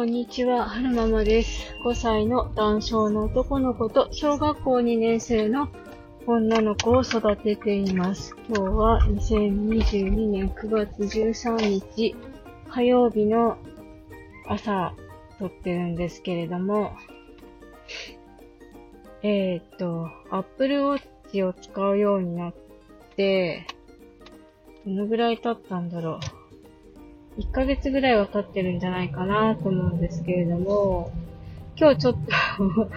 こんにちは、はるままです。5歳の男性の男の子と小学校2年生の女の子を育てています。今日は2022年9月13日火曜日の朝撮ってるんですけれども、えーっと、Apple Watch を使うようになって、どのぐらい経ったんだろう。1ヶ月ぐらいは経ってるんじゃないかなと思うんですけれども、今日ちょっと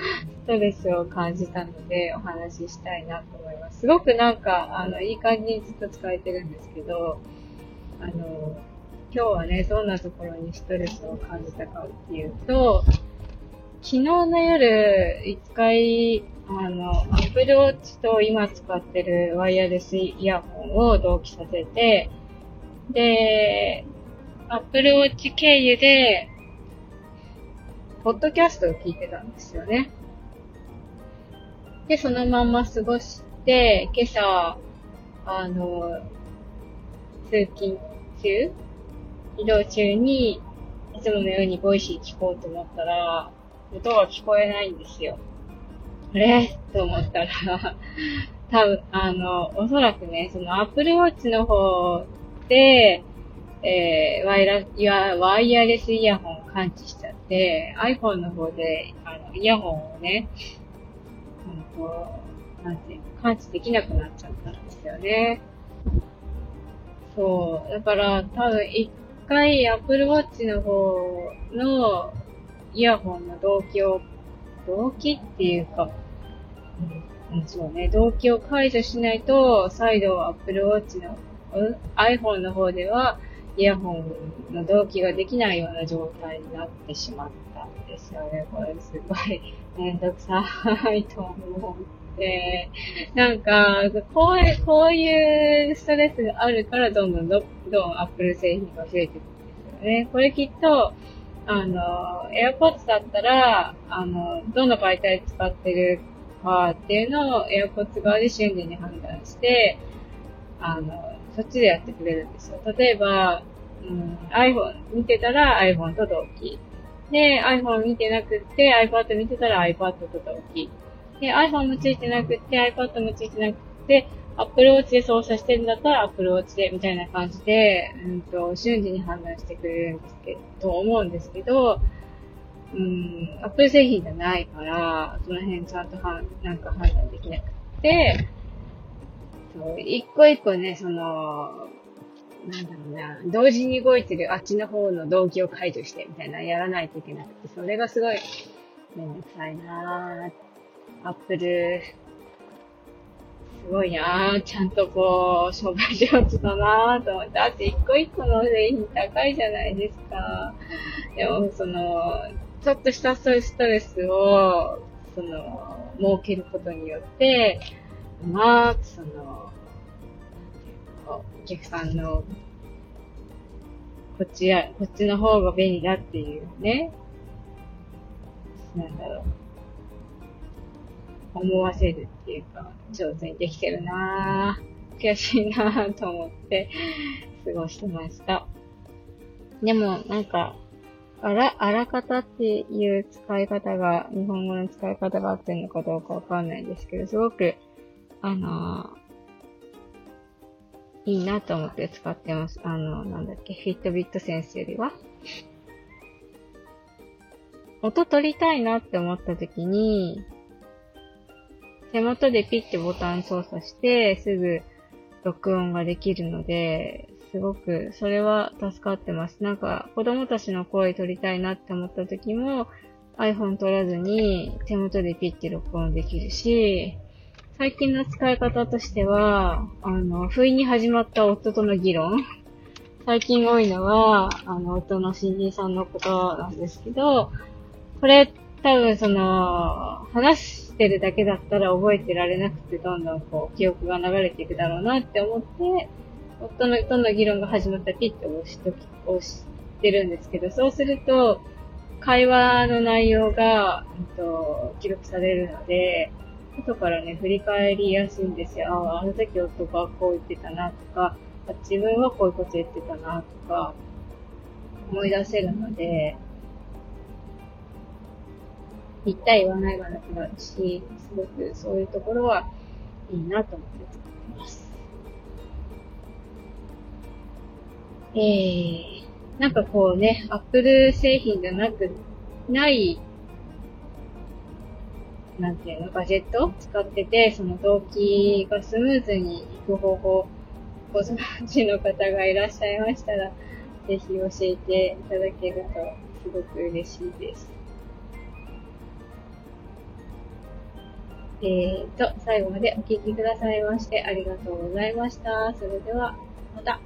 ストレスを感じたのでお話ししたいなと思います。すごくなんか、あの、いい感じにずっと使えてるんですけど、あの、今日はね、どんなところにストレスを感じたかっていうと、昨日の夜、一回、あの、Apple Watch と今使ってるワイヤレスイヤホンを同期させて、で、Apple Watch 経由で、ポッドキャストを聞いてたんですよね。で、そのまんま過ごして、今朝、あの、通勤中移動中に、いつものように Voicy 聞こうと思ったら、音が聞こえないんですよ。あれ？と思ったら、多分、あの、おそらくね、その Apple Watch の方で、えーワイラいやワイヤレスイヤホンを感知しちゃって、iPhone の方で、あの、イヤホンをね、うんと、なんていうの、感知できなくなっちゃったんですよね。そう。だから、多分一回 Apple Watch の方のイヤホンの動機を、動機っていうか、うん、そうね、動機を解除しないと、再度 Apple Watch の、うん iPhone の方では、イヤホンの同期ができないような状態になってしまったんですよね。これすごいめんどくさいと思って。なんか、こういう、こういうストレスがあるから、どんどんどんどん Apple 製品が増えていくんですよね。これきっと、あの、AirPods だったら、あの、どの媒体使ってるかっていうのを AirPods 側で瞬時に判断して、あの、そっちでやってくれるんですよ。例えば、うん、iPhone 見てたら iPhone と同期。で、iPhone 見てなくって iPad 見てたら iPad と同期。で、iPhone もついてなくって iPad もついてなくって、Apple Watch で操作してるんだったら Apple Watch で、みたいな感じで、うんと、瞬時に判断してくれるんですけど、と思うんですけど、うん、Apple 製品じゃないから、その辺ちゃんとはなんか判断できなくって、そう、一個一個ね、その、なんだろうな、同時に動いてるあっちの方の動機を解除してみたいなやらないといけなくて、それがすごいめんどくさいな。アップル、すごいな。ちゃんとこう、商売上手だなと思って、だって一個一個の製品高いじゃないですか。でも、その、ちょっとしたそういうストレスを、その、設けることによって、まくその、お客さんの、こっちや、こっちの方が便利だっていうね、なんだろう、思わせるっていうか、上手にできてるなぁ、悔しいなぁと思って過ごしてました。でも、なんか、あら、あらかたっていう使い方が、日本語の使い方が合ってるのかどうかわかんないんですけど、すごく、あのーいいなと思って使ってます。あの、なんだっけ、フィットビットセンスよりは。音取りたいなって思った時に、手元でピッてボタン操作して、すぐ録音ができるので、すごく、それは助かってます。なんか、子供たちの声取りたいなって思った時も、iPhone 取らずに手元でピッて録音できるし、最近の使い方としては、あの、不意に始まった夫との議論。最近多いのは、あの、夫の新人さんのことなんですけど、これ多分その、話してるだけだったら覚えてられなくて、どんどんこう、記憶が流れていくだろうなって思って、夫のとの議論が始まったピッて押しとき、押してるんですけど、そうすると、会話の内容が、うんと、記録されるので、後からね、振り返りやすいんですよ。ああ、あの時夫がこう言ってたなとか、あ自分はこういうこと言ってたなとか、思い出せるので、ぴった言わないはなくなるし、すごくそういうところはいいなと思って作ってます。えー、なんかこうね、アップル製品じゃなく、ない、なんていうの、ガジェット使ってて、その動機がスムーズにいく方法、ご存知の方がいらっしゃいましたら、ぜひ教えていただけるとすごく嬉しいです。えーと、最後までお聴きくださいましてありがとうございました。それでは、また。